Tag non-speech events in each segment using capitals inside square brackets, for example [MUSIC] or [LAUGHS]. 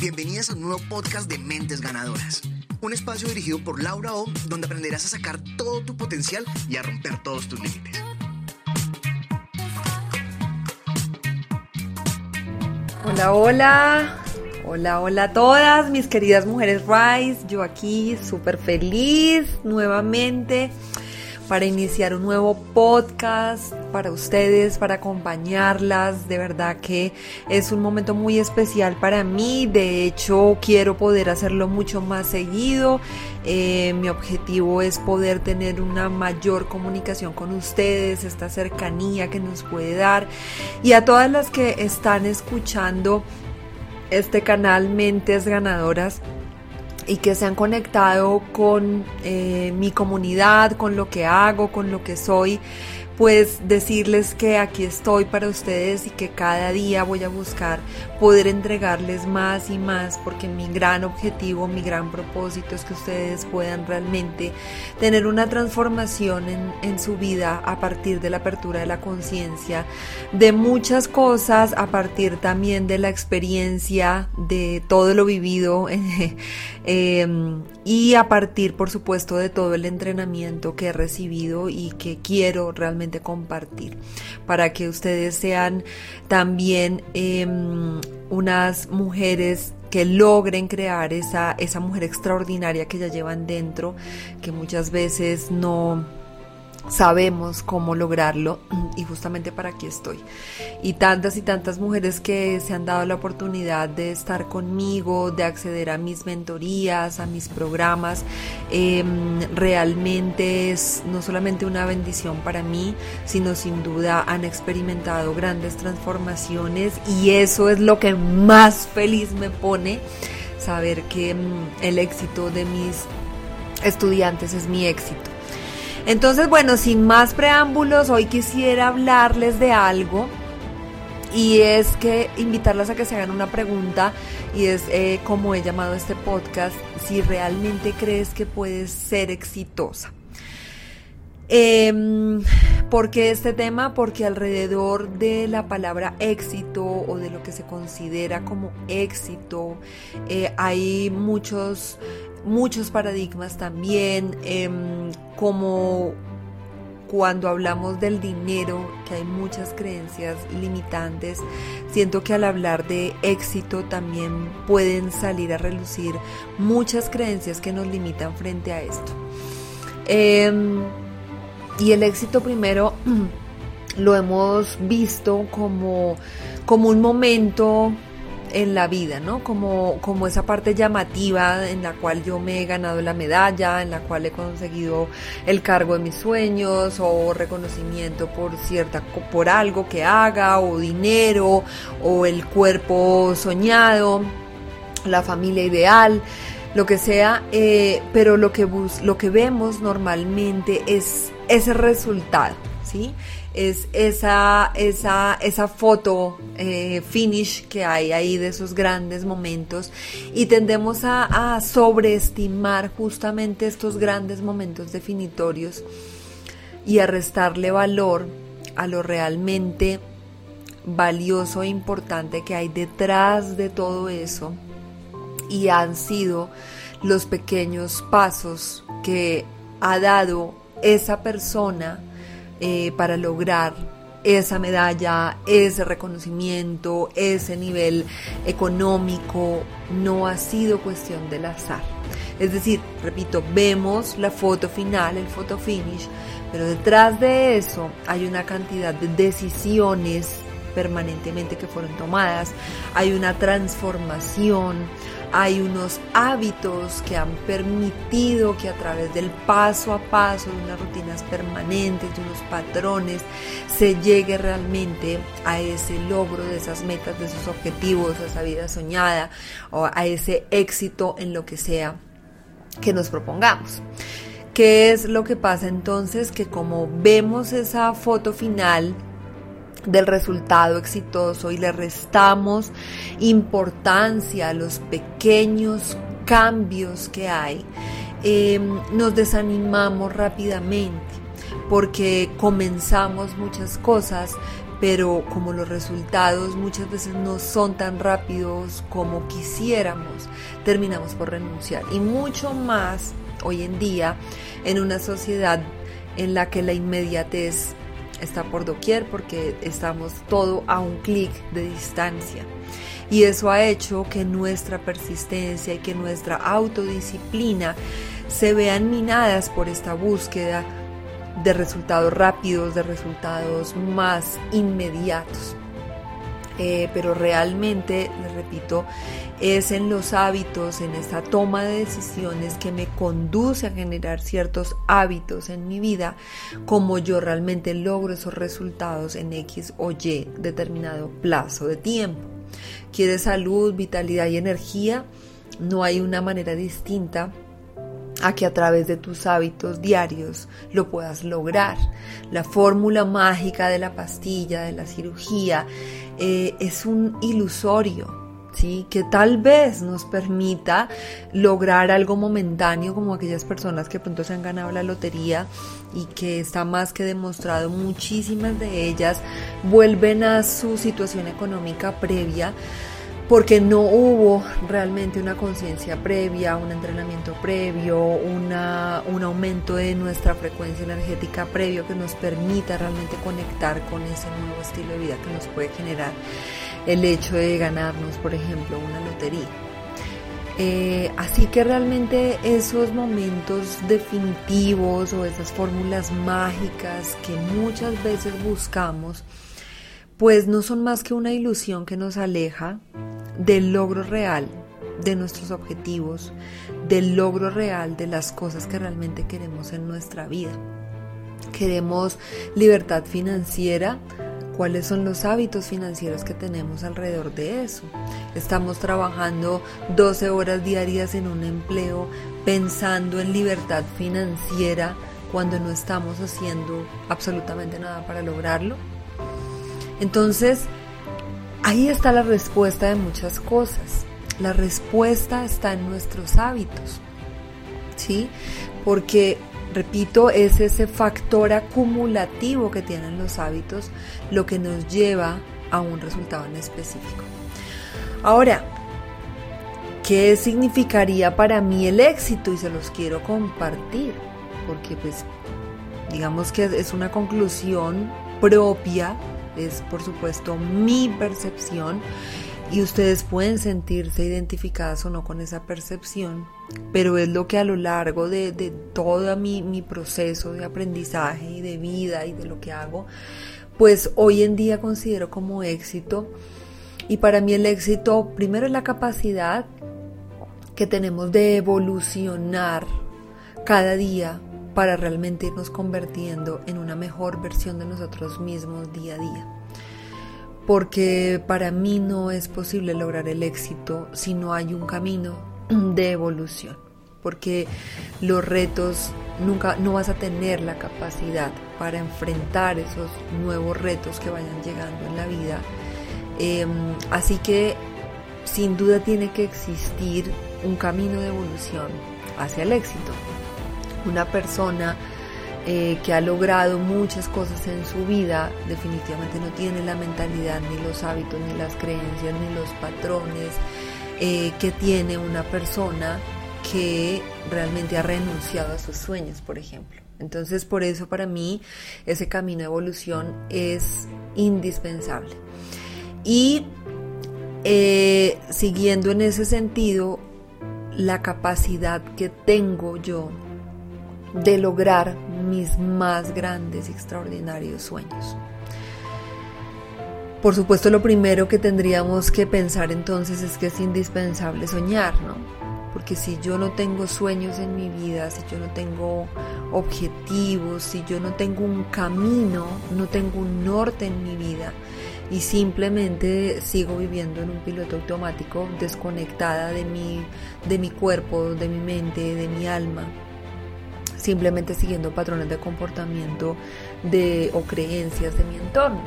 Bienvenidas a un nuevo podcast de Mentes Ganadoras. Un espacio dirigido por Laura O, donde aprenderás a sacar todo tu potencial y a romper todos tus límites. Hola, hola. Hola, hola a todas mis queridas mujeres Rise. Yo aquí súper feliz nuevamente para iniciar un nuevo podcast para ustedes, para acompañarlas. De verdad que es un momento muy especial para mí. De hecho, quiero poder hacerlo mucho más seguido. Eh, mi objetivo es poder tener una mayor comunicación con ustedes, esta cercanía que nos puede dar. Y a todas las que están escuchando este canal Mentes Ganadoras, y que se han conectado con eh, mi comunidad, con lo que hago, con lo que soy pues decirles que aquí estoy para ustedes y que cada día voy a buscar poder entregarles más y más porque mi gran objetivo, mi gran propósito es que ustedes puedan realmente tener una transformación en, en su vida a partir de la apertura de la conciencia, de muchas cosas, a partir también de la experiencia, de todo lo vivido [LAUGHS] eh, y a partir por supuesto de todo el entrenamiento que he recibido y que quiero realmente compartir, para que ustedes sean también em, unas mujeres que logren crear esa, esa mujer extraordinaria que ya llevan dentro, que muchas veces no sabemos cómo lograrlo y justamente para aquí estoy. Y tantas y tantas mujeres que se han dado la oportunidad de estar conmigo, de acceder a mis mentorías, a mis programas, em, realmente es no solamente una bendición para mí, sino sin duda han experimentado grandes transformaciones y eso es lo que más feliz me pone, saber que em, el éxito de mis estudiantes es mi éxito entonces, bueno, sin más preámbulos, hoy quisiera hablarles de algo y es que invitarlas a que se hagan una pregunta y es eh, como he llamado este podcast, si realmente crees que puedes ser exitosa. Eh, ¿Por qué este tema? Porque alrededor de la palabra éxito o de lo que se considera como éxito eh, hay muchos muchos paradigmas también, em, como cuando hablamos del dinero, que hay muchas creencias limitantes, siento que al hablar de éxito también pueden salir a relucir muchas creencias que nos limitan frente a esto. Em, y el éxito primero [CLEARS THROAT] lo hemos visto como, como un momento en la vida, ¿no? Como, como esa parte llamativa en la cual yo me he ganado la medalla, en la cual he conseguido el cargo de mis sueños o reconocimiento por cierta, por algo que haga o dinero o el cuerpo soñado, la familia ideal lo que sea, eh, pero lo que, lo que vemos normalmente es ese resultado, ¿sí? Es esa, esa, esa foto eh, finish que hay ahí de esos grandes momentos. Y tendemos a, a sobreestimar justamente estos grandes momentos definitorios y a restarle valor a lo realmente valioso e importante que hay detrás de todo eso. Y han sido los pequeños pasos que ha dado esa persona eh, para lograr esa medalla, ese reconocimiento, ese nivel económico, no ha sido cuestión del azar. Es decir, repito, vemos la foto final, el foto finish, pero detrás de eso hay una cantidad de decisiones permanentemente que fueron tomadas, hay una transformación, hay unos hábitos que han permitido que a través del paso a paso, de unas rutinas permanentes, de unos patrones, se llegue realmente a ese logro de esas metas, de esos objetivos, a esa vida soñada o a ese éxito en lo que sea que nos propongamos. ¿Qué es lo que pasa entonces? Que como vemos esa foto final, del resultado exitoso y le restamos importancia a los pequeños cambios que hay, em, nos desanimamos rápidamente porque comenzamos muchas cosas, pero como los resultados muchas veces no son tan rápidos como quisiéramos, terminamos por renunciar. Y mucho más hoy en día en una sociedad en la que la inmediatez está por doquier porque estamos todo a un clic de distancia. Y eso ha hecho que nuestra persistencia y que nuestra autodisciplina se vean minadas por esta búsqueda de resultados rápidos, de resultados más inmediatos. Eh, pero realmente, les repito, es en los hábitos, en esta toma de decisiones que me conduce a generar ciertos hábitos en mi vida, como yo realmente logro esos resultados en X o Y determinado plazo de tiempo. ¿Quieres salud, vitalidad y energía? No hay una manera distinta a que a través de tus hábitos diarios lo puedas lograr. La fórmula mágica de la pastilla, de la cirugía, eh, es un ilusorio. ¿Sí? que tal vez nos permita lograr algo momentáneo como aquellas personas que pronto se han ganado la lotería y que está más que demostrado muchísimas de ellas vuelven a su situación económica previa porque no hubo realmente una conciencia previa, un entrenamiento previo, un aumento de nuestra frecuencia energética previo que nos permita realmente conectar con ese nuevo estilo de vida que nos puede generar el hecho de ganarnos, por ejemplo, una lotería. Eh, así que realmente esos momentos definitivos o esas fórmulas mágicas que muchas veces buscamos, pues no son más que una ilusión que nos aleja del logro real de nuestros objetivos, del logro real de las cosas que realmente queremos en nuestra vida. Queremos libertad financiera, cuáles son los hábitos financieros que tenemos alrededor de eso. Estamos trabajando 12 horas diarias en un empleo pensando en libertad financiera cuando no estamos haciendo absolutamente nada para lograrlo. Entonces, Ahí está la respuesta de muchas cosas. La respuesta está en nuestros hábitos. ¿Sí? Porque, repito, es ese factor acumulativo que tienen los hábitos lo que nos lleva a un resultado en específico. Ahora, ¿qué significaría para mí el éxito? Y se los quiero compartir, porque pues digamos que es una conclusión propia es por supuesto mi percepción y ustedes pueden sentirse identificadas o no con esa percepción, pero es lo que a lo largo de, todo mi, mi, proceso de aprendizaje y de vida y de lo que hago, pues hoy en día considero como éxito. Y para mí el éxito primero es la capacidad que tenemos de evolucionar cada día para realmente irnos convirtiendo en una mejor versión de nosotros mismos día a día. Porque para mí no es posible lograr el éxito si no hay un camino de evolución. Porque los retos nunca no vas a tener la capacidad para enfrentar esos nuevos retos que vayan llegando en la vida. Em, así que sin duda tiene que existir un camino de evolución hacia el éxito una persona eh, que ha logrado muchas cosas en su vida definitivamente no tiene la mentalidad, ni los hábitos, ni las creencias, ni los patrones eh, que tiene una persona que realmente ha renunciado a sus sueños, por ejemplo. Entonces, por eso para mí ese camino de evolución es indispensable. Y eh, siguiendo en ese sentido, la capacidad que tengo yo de lograr mis más grandes y extraordinarios sueños. Por supuesto, lo primero que tendríamos que pensar entonces es que es indispensable soñar, ¿no? Porque si yo no tengo sueños en mi vida, si yo no tengo objetivos, si yo no tengo un camino, no tengo un norte en mi vida y simplemente sigo viviendo en un piloto automático desconectada de mi, de mi cuerpo, de mi mente, de mi alma, simplemente siguiendo patrones de comportamiento de, o creencias de mi entorno.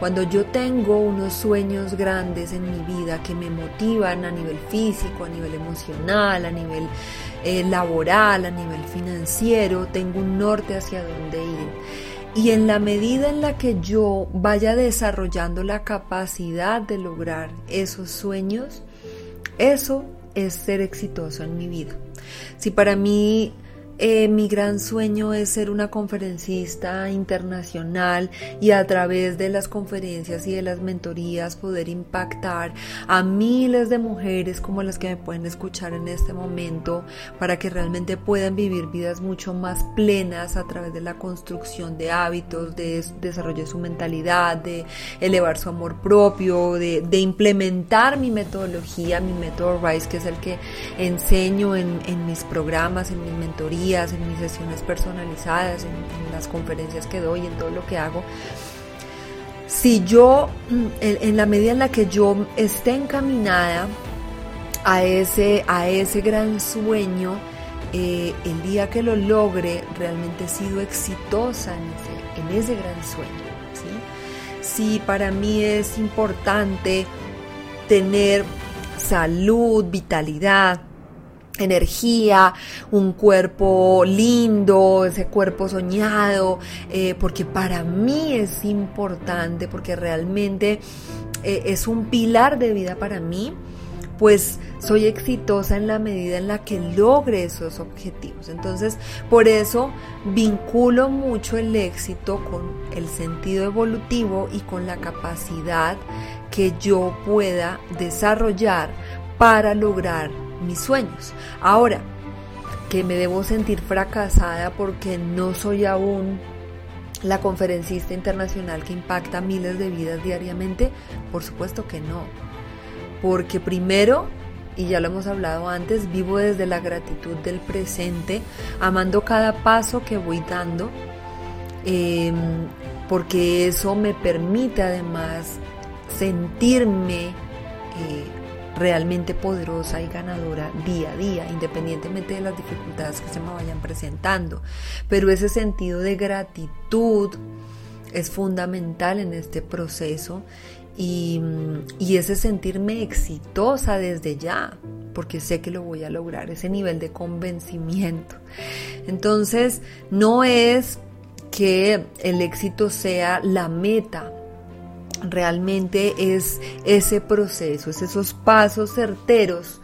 Cuando yo tengo unos sueños grandes en mi vida que me motivan a nivel físico, a nivel emocional, a nivel eh, laboral, a nivel financiero, tengo un norte hacia dónde ir. Y en la medida en la que yo vaya desarrollando la capacidad de lograr esos sueños, eso es ser exitoso en mi vida. Si para mí eh, mi gran sueño es ser una conferencista internacional y a través de las conferencias y de las mentorías poder impactar a miles de mujeres como las que me pueden escuchar en este momento para que realmente puedan vivir vidas mucho más plenas a través de la construcción de hábitos, de desarrollo de su mentalidad, de elevar su amor propio, de, implementar mi metodología, mi método RISE, que es el que enseño en, en mis programas, en mis mentorías en mis sesiones personalizadas, en, las conferencias que doy, en todo lo que hago, si yo, mm, en, la medida en la que yo esté encaminada a ese, a ese gran sueño, eh, el día que lo logre, realmente he sido exitosa en ese, en ese gran sueño. Si para mí es importante tener salud, vitalidad, energía, un cuerpo lindo, ese cuerpo soñado, eh, porque para mí es importante, porque realmente eh, es un pilar de vida para mí, pues soy exitosa en la medida en la que logre esos objetivos. Entonces, por eso vinculo mucho el éxito con el sentido evolutivo y con la capacidad que yo pueda desarrollar para lograr mis sueños. Ahora, que me debo sentir fracasada porque no soy aún la conferencista internacional que impacta miles de vidas diariamente, por supuesto que no. Porque primero, y ya lo hemos hablado antes, vivo desde la gratitud del presente, amando cada paso que voy dando, em, porque eso me permite además sentirme eh, realmente poderosa y ganadora día a día, independientemente de las dificultades que se me vayan presentando. Pero ese sentido de gratitud es fundamental en este proceso y, ese sentirme exitosa desde ya, porque sé que lo voy a lograr, ese nivel de convencimiento. Entonces, no es que el éxito sea la meta, realmente es ese proceso, es esos pasos certeros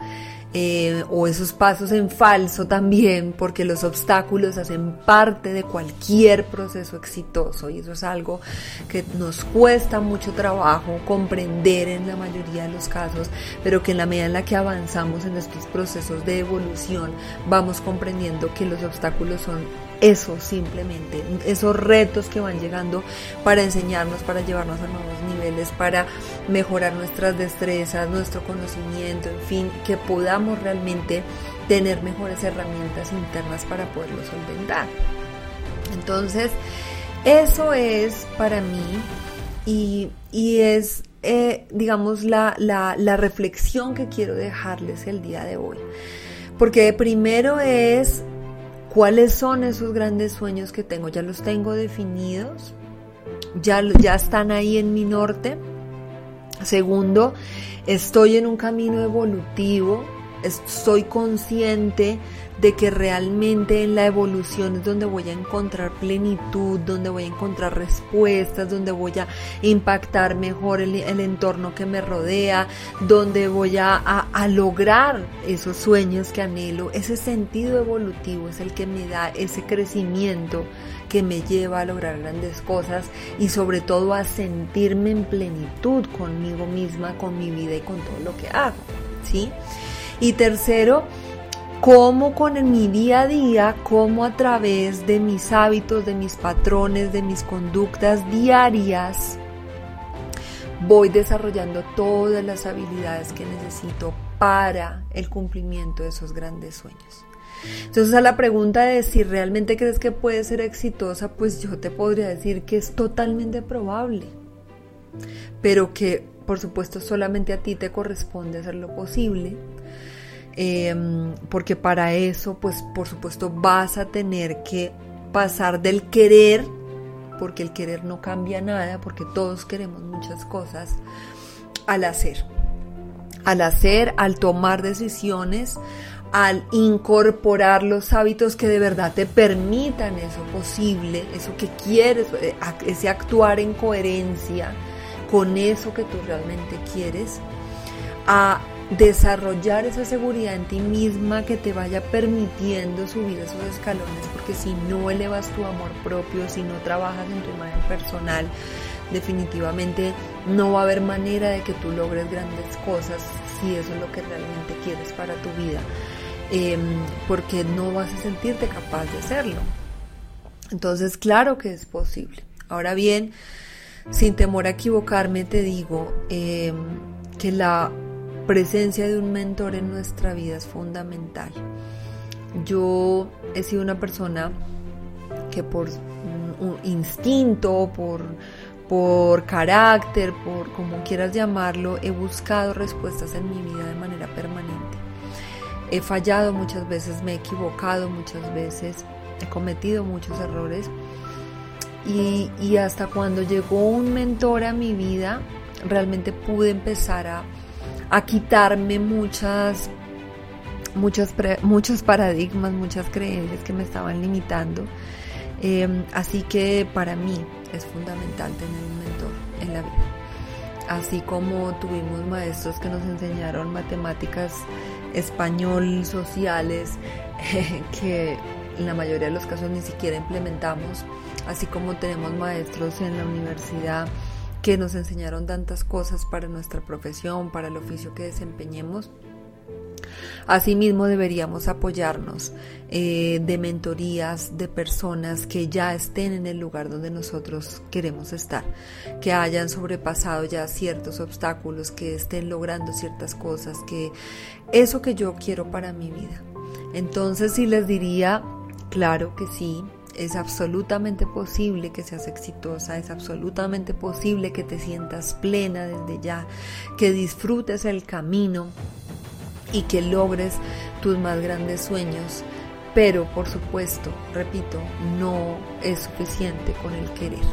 eh, o esos pasos en falso también, porque los obstáculos hacen parte de cualquier proceso exitoso y eso es algo que nos cuesta mucho trabajo comprender en la mayoría de los casos, pero que en la medida en la que avanzamos en estos procesos de evolución vamos comprendiendo que los obstáculos son eso simplemente, esos retos que van llegando para enseñarnos, para llevarnos a nuevos niveles, para mejorar nuestras destrezas, nuestro conocimiento, en fin, que podamos realmente tener mejores herramientas internas para poderlo solventar. Entonces, eso es para mí y, es, eh, digamos, la, la reflexión que quiero dejarles el día de hoy. Porque primero es ¿Cuáles son esos grandes sueños que tengo? ¿Ya los tengo definidos? ¿Ya, ya están ahí en mi norte? Segundo, estoy en un camino evolutivo, soy consciente de que realmente en la evolución es donde voy a encontrar plenitud, donde voy a encontrar respuestas, donde voy a impactar mejor el, entorno que me rodea, donde voy a, a, lograr esos sueños que anhelo. Ese sentido evolutivo es el que me da ese crecimiento que me lleva a lograr grandes cosas y sobre todo a sentirme en plenitud conmigo misma, con mi vida y con todo lo que hago. ¿sí? Y tercero, cómo con mi día a día, cómo a través de mis hábitos, de mis patrones, de mis conductas diarias, voy desarrollando todas las habilidades que necesito para el cumplimiento de esos grandes sueños. Entonces a la pregunta de si realmente crees que puede ser exitosa, pues yo te podría decir que es totalmente probable, pero que por supuesto solamente a ti te corresponde hacer lo posible Em, porque para eso, pues por supuesto vas a tener que pasar del querer, porque el querer no cambia nada, porque todos queremos muchas cosas, al hacer. Al hacer, al tomar decisiones, al incorporar los hábitos que de verdad te permitan eso posible, eso que quieres, eh, ese actuar en coherencia con eso que tú realmente quieres, a desarrollar esa seguridad en ti misma que te vaya permitiendo subir esos escalones, porque si no elevas tu amor propio, si no trabajas en tu imagen personal, definitivamente no va a haber manera de que tú logres grandes cosas si eso es lo que realmente quieres para tu vida, em, porque no vas a sentirte capaz de hacerlo. Entonces, claro que es posible. Ahora bien, sin temor a equivocarme, te digo em, que la presencia de un mentor en nuestra vida es fundamental. Yo he sido una persona que por un instinto, por, por carácter, por como quieras llamarlo, he buscado respuestas en mi vida de manera permanente. He fallado muchas veces, me he equivocado muchas veces, he cometido muchos errores y, hasta cuando llegó un mentor a mi vida, realmente pude empezar a a quitarme muchas, muchos, muchos paradigmas, muchas creencias que me estaban limitando. Em, así que para mí es fundamental tener un mentor en la vida. Así como tuvimos maestros que nos enseñaron matemáticas, español, sociales, [LAUGHS] que en la mayoría de los casos ni siquiera implementamos, así como tenemos maestros en la universidad que nos enseñaron tantas cosas para nuestra profesión, para el oficio que desempeñemos. Asimismo deberíamos apoyarnos eh, de mentorías de personas que ya estén en el lugar donde nosotros queremos estar, que hayan sobrepasado ya ciertos obstáculos, que estén logrando ciertas cosas, que eso que yo quiero para mi vida. Entonces sí les diría, claro que sí, es absolutamente posible que seas exitosa, es absolutamente posible que te sientas plena desde ya, que disfrutes el camino y que logres tus más grandes sueños. Pero por supuesto, repito, no es suficiente con el querer.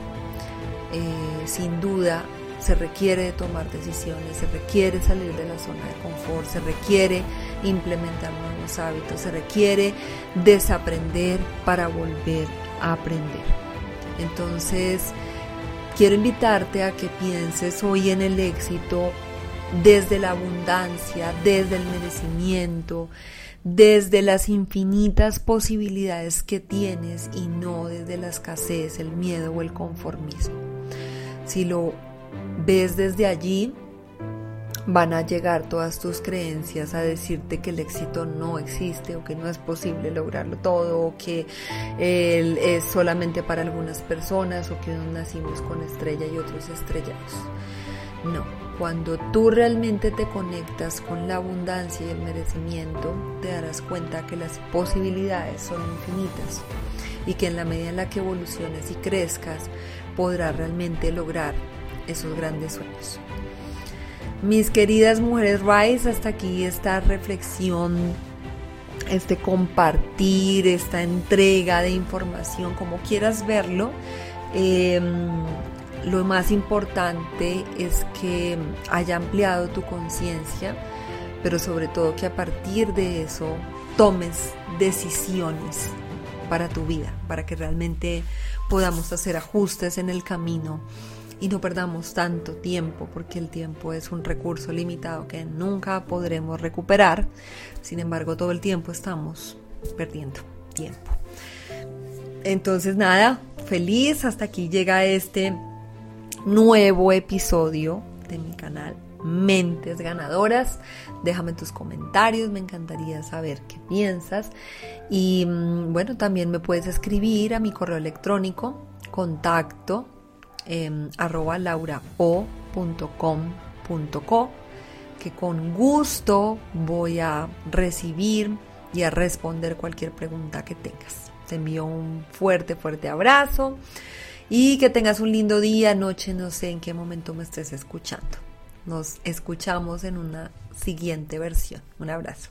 Eh, sin duda, se requiere tomar decisiones, se requiere salir de la zona de confort, se requiere implementar nuevos hábitos, se requiere desaprender para volver a aprender. Entonces, quiero invitarte a que pienses hoy en el éxito desde la abundancia, desde el merecimiento, desde las infinitas posibilidades que tienes y no desde la escasez, el miedo o el conformismo. Si lo ves desde allí, van a llegar todas tus creencias a decirte que el éxito no existe o que no es posible lograrlo todo o que es solamente para algunas personas o que unos nacimos con estrella y otros estrellados. No, cuando tú realmente te conectas con la abundancia y el merecimiento, te darás cuenta que las posibilidades son infinitas y que en la medida en la que evoluciones y crezcas, podrás realmente lograr esos grandes sueños. Mis queridas mujeres Rice, hasta aquí esta reflexión, este compartir, esta entrega de información, como quieras verlo. Em, lo más importante es que haya ampliado tu conciencia, pero sobre todo que a partir de eso tomes decisiones para tu vida, para que realmente podamos hacer ajustes en el camino y no perdamos tanto tiempo porque el tiempo es un recurso limitado que nunca podremos recuperar. Sin embargo, todo el tiempo estamos perdiendo tiempo. Entonces, nada, feliz. Hasta aquí llega este nuevo episodio de mi canal Mentes Ganadoras. Déjame tus comentarios, me encantaría saber qué piensas. Y mm, bueno, también me puedes escribir a mi correo electrónico contacto eh, arroba laurao.com.co que con gusto voy a recibir y a responder cualquier pregunta que tengas. Te envío un fuerte, fuerte abrazo y que tengas un lindo día, noche, no sé en qué momento me estés escuchando. Nos escuchamos en una siguiente versión. Un abrazo.